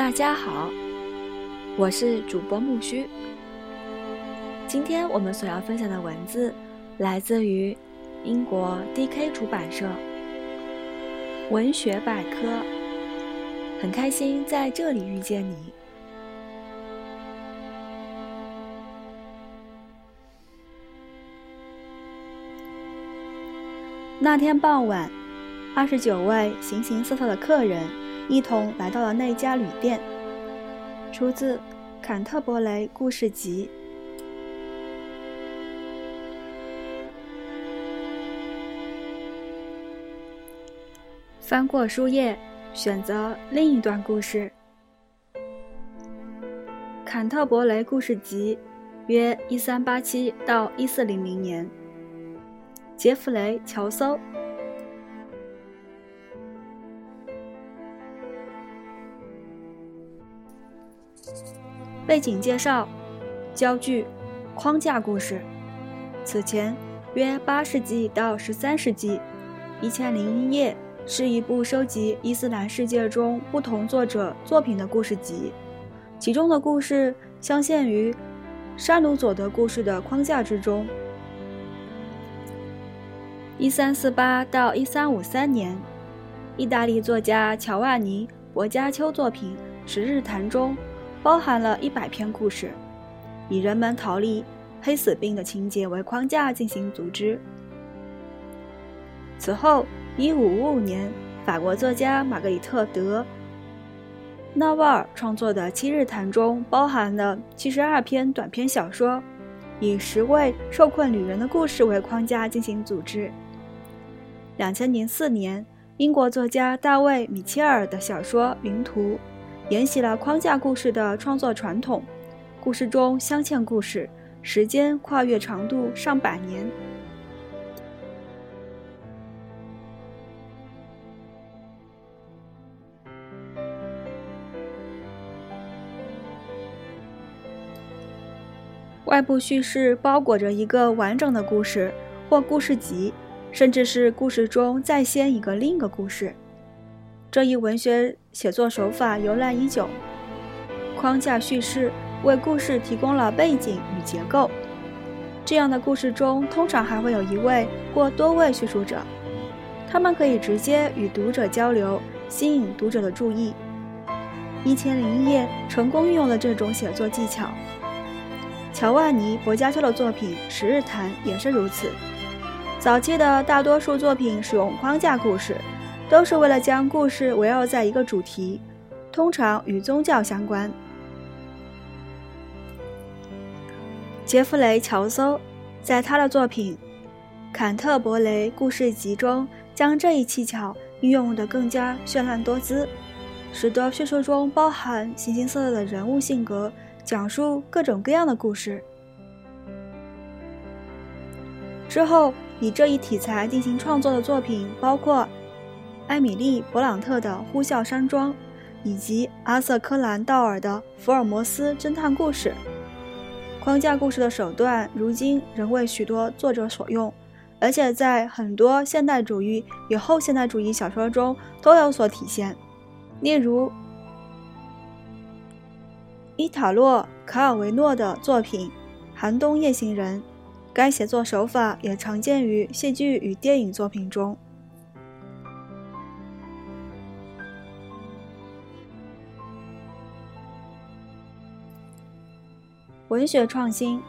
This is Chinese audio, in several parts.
大家好，我是主播木须。今天我们所要分享的文字来自于英国 D.K 出版社《文学百科》，很开心在这里遇见你。那天傍晚，二十九位形形色色的客人。一同来到了那家旅店。出自《坎特伯雷故事集》。翻过书页，选择另一段故事。《坎特伯雷故事集》，约一三八七到一四零零年。杰弗雷·乔叟。背景介绍：焦距，框架故事。此前约八世纪到十三世纪，《一千零一夜》是一部收集伊斯兰世界中不同作者作品的故事集，其中的故事镶嵌于沙鲁佐德故事的框架之中。一三四八到一三五三年，意大利作家乔万尼·博加丘作品《十日谈》中。包含了一百篇故事，以人们逃离黑死病的情节为框架进行组织。此后，一五五五年，法国作家玛格丽特·德·纳瓦尔创作的《七日谈》中包含了七十二篇短篇小说，以十位受困旅人的故事为框架进行组织。两千零四年，英国作家大卫·米切尔的小说《云图》。沿袭了框架故事的创作传统，故事中镶嵌故事，时间跨越长度上百年。外部叙事包裹着一个完整的故事或故事集，甚至是故事中再先一个另一个故事。这一文学写作手法由来已久，框架叙事为故事提供了背景与结构。这样的故事中，通常还会有一位或多位叙述者，他们可以直接与读者交流，吸引读者的注意。《一千零一夜》成功运用了这种写作技巧。乔万尼·博加丘的作品《十日谈》也是如此。早期的大多数作品使用框架故事。都是为了将故事围绕在一个主题，通常与宗教相关。杰弗雷·乔叟在他的作品《坎特伯雷故事集》中，将这一技巧运用得更加绚烂多姿，使得叙述中包含形形色色的人物性格，讲述各种各样的故事。之后，以这一题材进行创作的作品包括。艾米丽·勃朗特的《呼啸山庄》，以及阿瑟·柯南·道尔的《福尔摩斯侦探故事》。框架故事的手段，如今仍为许多作者所用，而且在很多现代主义与后现代主义小说中都有所体现。例如，伊塔洛·卡尔维诺的作品《寒冬夜行人》，该写作手法也常见于戏剧与电影作品中。文学创新。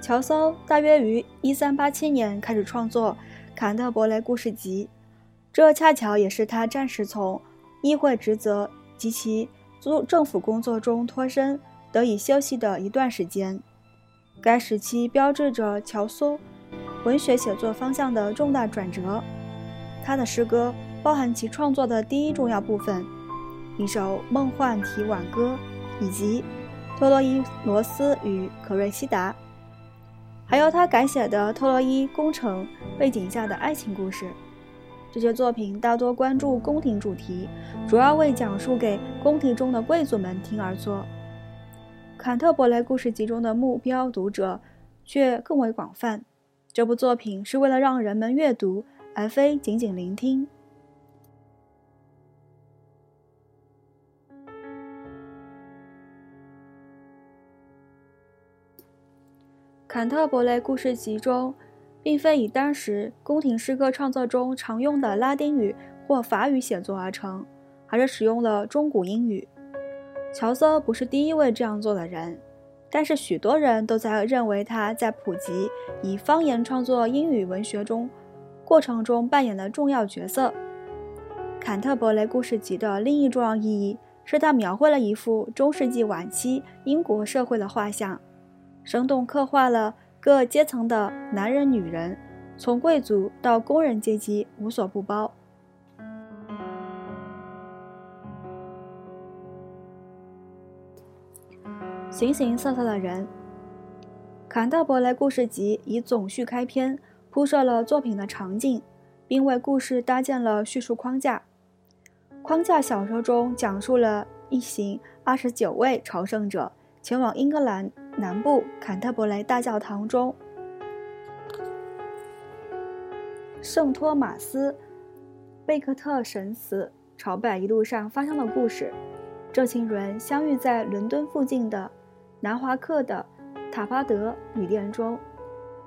乔叟大约于一三八七年开始创作《坎特伯雷故事集》，这恰巧也是他暂时从议会职责及其租政府工作中脱身，得以休息的一段时间。该时期标志着乔叟文学写作方向的重大转折。他的诗歌包含其创作的第一重要部分——一首梦幻体挽歌，以及。托洛伊罗斯与可瑞西达，还有他改写的托洛伊攻城背景下的爱情故事。这些作品大多关注宫廷主题，主要为讲述给宫廷中的贵族们听而作。《坎特伯雷故事集》中的目标读者却更为广泛。这部作品是为了让人们阅读，而非仅仅聆听。坎特伯雷故事集中，并非以当时宫廷诗歌创作中常用的拉丁语或法语写作而成，而是使用了中古英语。乔叟不是第一位这样做的人，但是许多人都在认为他在普及以方言创作英语文学中过程中扮演的重要角色。坎特伯雷故事集的另一重要意义是，它描绘了一幅中世纪晚期英国社会的画像，生动刻画了各阶层的男人、女人，从贵族到工人阶级无所不包。形形色色的人，《坎特伯雷故事集》以总序开篇，铺设了作品的场景，并为故事搭建了叙述框架。框架小说中讲述了一行二十九位朝圣者前往英格兰南部坎特伯雷大教堂中圣托马斯·贝克特神祠朝拜一路上发生的故事。这群人相遇在伦敦附近的。南华克的塔巴德旅店中，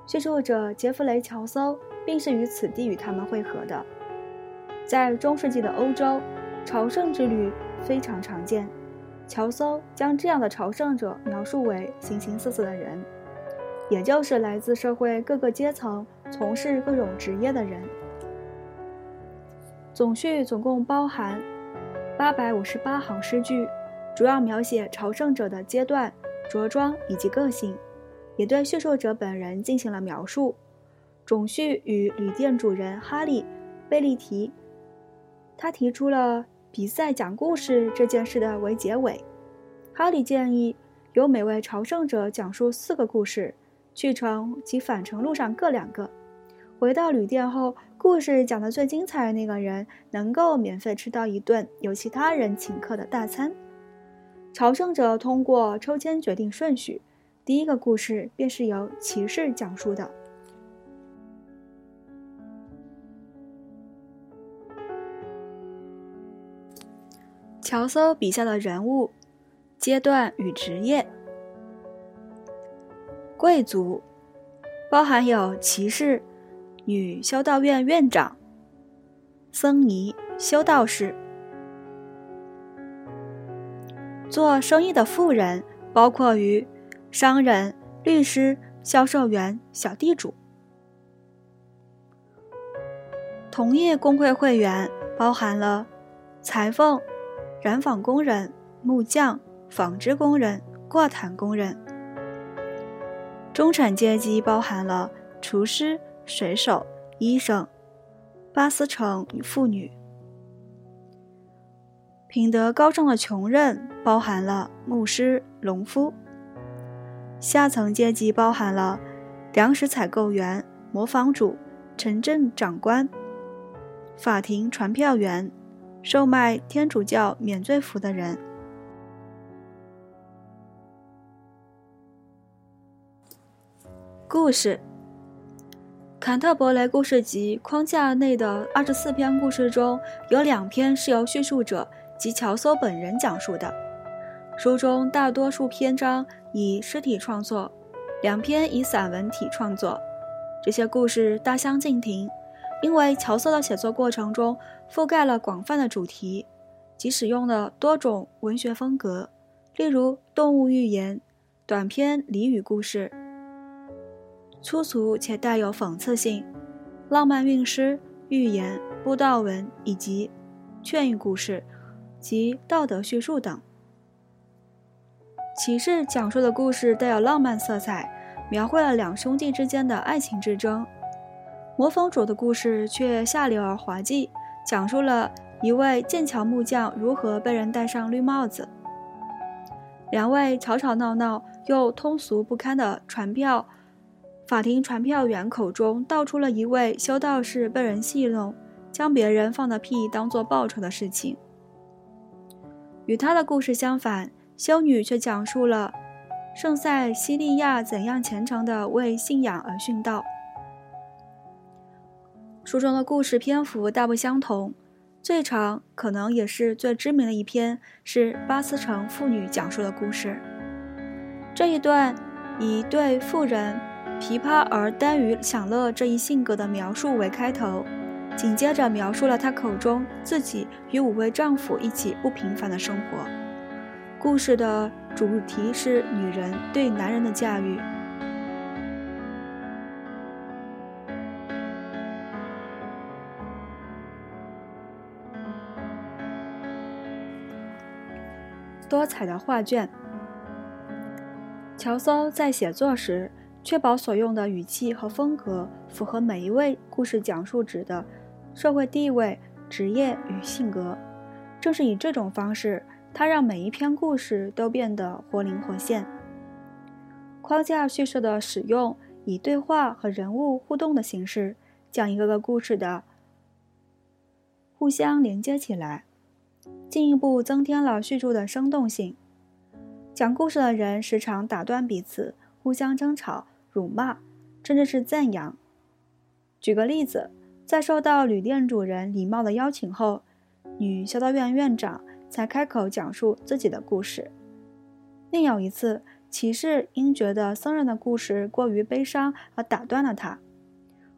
叙述者杰弗雷·乔叟并是于此地与他们会合的。在中世纪的欧洲，朝圣之旅非常常见。乔叟将这样的朝圣者描述为形形色色的人，也就是来自社会各个阶层、从事各种职业的人。总序总共包含八百五十八行诗句，主要描写朝圣者的阶段。着装以及个性，也对叙述者本人进行了描述。总序与旅店主人哈利·贝利提，他提出了比赛讲故事这件事的为结尾。哈利建议由每位朝圣者讲述四个故事，去程及返程路上各两个。回到旅店后，故事讲得最精彩的那个人能够免费吃到一顿由其他人请客的大餐。朝圣者通过抽签决定顺序，第一个故事便是由骑士讲述的。乔叟笔下的人物、阶段与职业：贵族，包含有骑士、女修道院院长、僧尼、修道士。做生意的富人包括于商人、律师、销售员、小地主；同业工会会员包含了裁缝、染坊工人、木匠、纺织工人、挂毯工人；中产阶级包含了厨师、水手、医生、巴斯城妇女。品德高尚的穷人包含了牧师、农夫；下层阶级包含了粮食采购员、磨坊主、城镇长官、法庭传票员、售卖天主教免罪符的人。故事：坎特伯雷故事集框架内的二十四篇故事中有两篇是由叙述者。及乔叟本人讲述的书中，大多数篇章以诗体创作，两篇以散文体创作。这些故事大相径庭，因为乔叟的写作过程中覆盖了广泛的主题，即使用了多种文学风格，例如动物寓言、短篇俚语故事、粗俗且带有讽刺性、浪漫韵诗、寓言、布道文以及劝喻故事。及道德叙述等。骑士讲述的故事带有浪漫色彩，描绘了两兄弟之间的爱情之争。魔方主的故事却下流而滑稽，讲述了一位剑桥木匠如何被人戴上绿帽子。两位吵吵闹闹又通俗不堪的传票法庭传票员口中道出了一位修道士被人戏弄，将别人放的屁当作报酬的事情。与他的故事相反，修女却讲述了圣塞西利亚怎样虔诚地为信仰而殉道。书中的故事篇幅大不相同，最长可能也是最知名的一篇是巴斯城妇女讲述的故事。这一段以对妇人琵琶而耽于享乐这一性格的描述为开头，紧接着描述了她口中自己与五位丈夫一起不平凡的生活。故事的主题是女人对男人的驾驭。多彩的画卷。乔叟在写作时，确保所用的语气和风格符合每一位故事讲述者的社会地位、职业与性格。正是以这种方式，他让每一篇故事都变得活灵活现。框架叙事的使用，以对话和人物互动的形式，将一个个故事的互相连接起来，进一步增添了叙述的生动性。讲故事的人时常打断彼此，互相争吵、辱骂，甚至是赞扬。举个例子，在受到旅店主人礼貌的邀请后，女修道院院长才开口讲述自己的故事。另有一次，骑士因觉得僧人的故事过于悲伤而打断了他。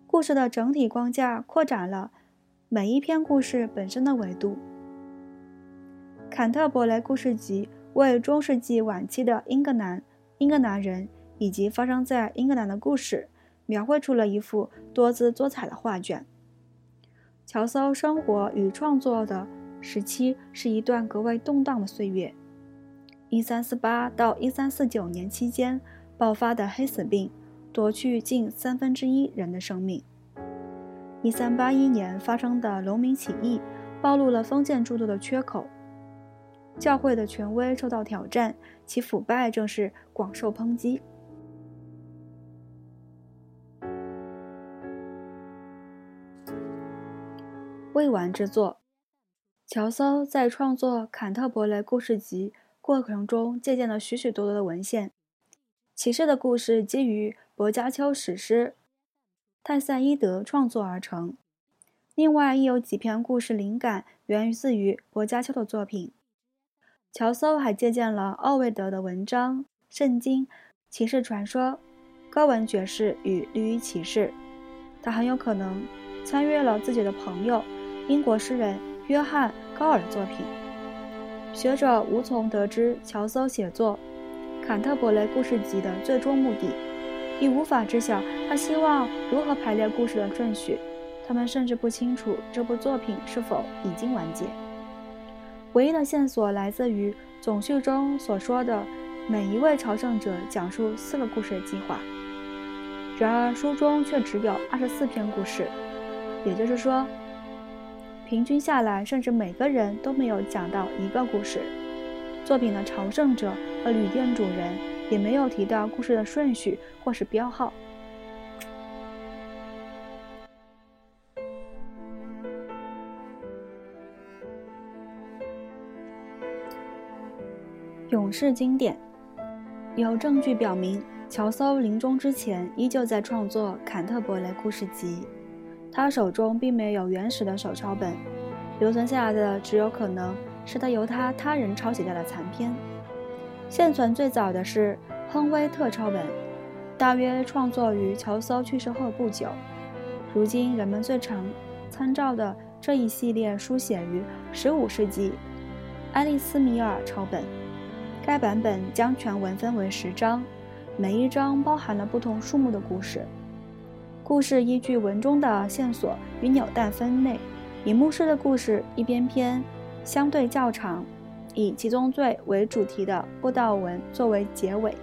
故事的整体框架扩展了每一篇故事本身的维度。《坎特伯雷故事集》。为中世纪晚期的英格兰、英格兰人以及发生在英格兰的故事，描绘出了一幅多姿多彩的画卷。乔叟生活与创作的时期是一段格外动荡的岁月。1348到1349年期间爆发的黑死病，夺去近三分之一人的生命。1381年发生的农民起义，暴露了封建制度的缺口。教会的权威受到挑战，其腐败正是广受抨击。未完之作，乔叟在创作《坎特伯雷故事集》过程中借鉴了许许多多的文献。骑士的故事基于薄伽丘史诗《泰赛伊德》创作而成，另外亦有几篇故事灵感源于自于薄伽丘的作品。乔叟还借鉴了奥维德的文章《圣经》《骑士传说》《高文爵士与绿衣骑士》，他很有可能参阅了自己的朋友英国诗人约翰·高尔的作品。学者无从得知乔叟写作《坎特伯雷故事集》的最终目的，亦无法知晓他希望如何排列故事的顺序。他们甚至不清楚这部作品是否已经完结。唯一的线索来自于总序中所说的每一位朝圣者讲述四个故事的计划。然而书中却只有二十四篇故事，也就是说，平均下来，甚至每个人都没有讲到一个故事。作品的朝圣者和旅店主人也没有提到故事的顺序或是标号。勇士经典有证据表明，乔叟临终之前依旧在创作《坎特伯雷故事集》，他手中并没有原始的手抄本，留存下来的只有可能是他由他他人抄写下的残篇。现存最早的是亨威特抄本，大约创作于乔叟去世后不久。如今人们最常参照的这一系列书写于15世纪埃利斯米尔抄本。该版本将全文分为十章，每一章包含了不同数目的故事。故事依据文中的线索与纽带分类，以牧师的故事一篇篇相对较长，以七宗罪为主题的布道文作为结尾。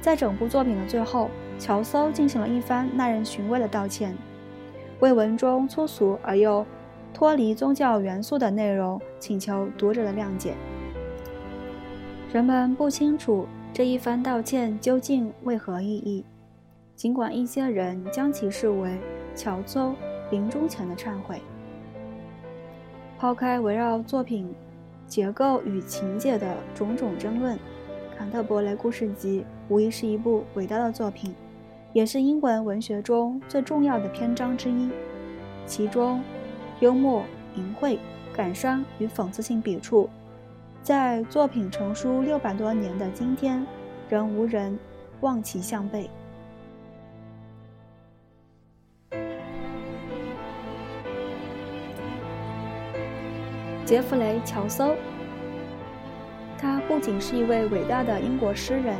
在整部作品的最后，乔叟进行了一番耐人寻味的道歉，为文中粗俗而又脱离宗教元素的内容请求读者的谅解。人们不清楚这一番道歉究竟为何意义，尽管一些人将其视为乔叟临终前的忏悔。抛开围绕作品结构与情节的种种争论，《坎特伯雷故事集》无疑是一部伟大的作品，也是英文文学中最重要的篇章之一。其中，幽默、淫秽、感伤与讽刺性笔触。在作品成书六百多年的今天，仍无人望其项背。杰弗雷·乔叟，他不仅是一位伟大的英国诗人，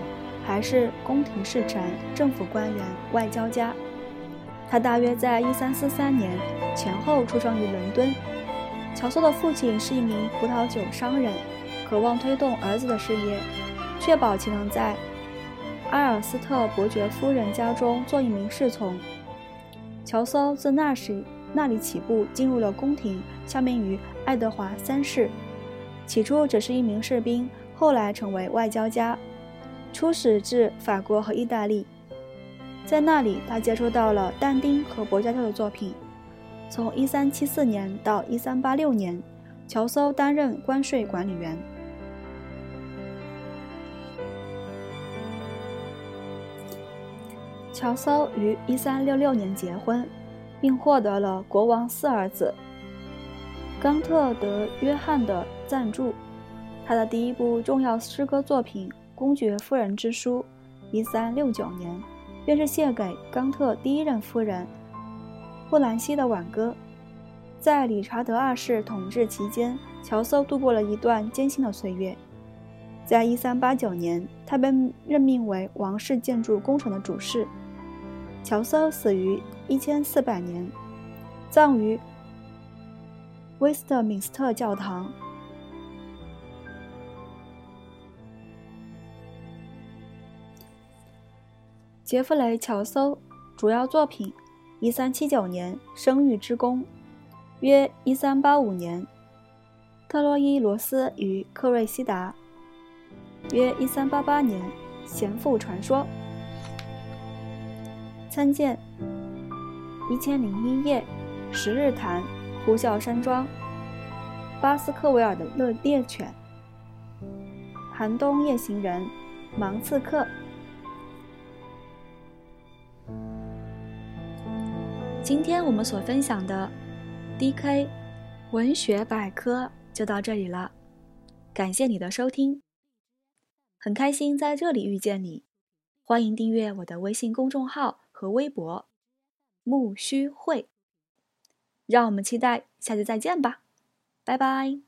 还是宫廷侍臣、政府官员、外交家。他大约在1343年前后出生于伦敦。乔叟的父亲是一名葡萄酒商人，渴望推动儿子的事业，确保其能在阿尔斯特伯爵夫人家中做一名侍从。乔叟自那时那里起步，进入了宫廷，效命于爱德华三世。起初只是一名士兵，后来成为外交家，出使至法国和意大利。在那里，他接触到了但丁和薄伽丘的作品。从1374年到1386年，乔叟担任关税管理员。乔叟于1366年结婚，并获得了国王四儿子冈特德约翰的赞助。他的第一部重要诗歌作品《公爵夫人之书》，1369年，便是献给冈特第一任夫人布兰西的挽歌。在理查德二世统治期间，乔叟度过了一段艰辛的岁月。在1389年，他被任命为王室建筑工程的主事。乔叟死于1400年，葬于威斯特敏斯特教堂。杰弗雷·乔叟主要作品：1379年《生育之功》，约1385年《特洛伊罗斯与克瑞西达》，约1388年《贤妇传说》。参见《一千零一夜》《十日谈》《呼啸山庄》《巴斯克维尔的猎猎犬》《寒冬夜行人》《盲刺客》。今天我们所分享的 DK 文学百科就到这里了，感谢你的收听，很开心在这里遇见你，欢迎订阅我的微信公众号。和微博木须会，让我们期待下次再见吧，拜拜。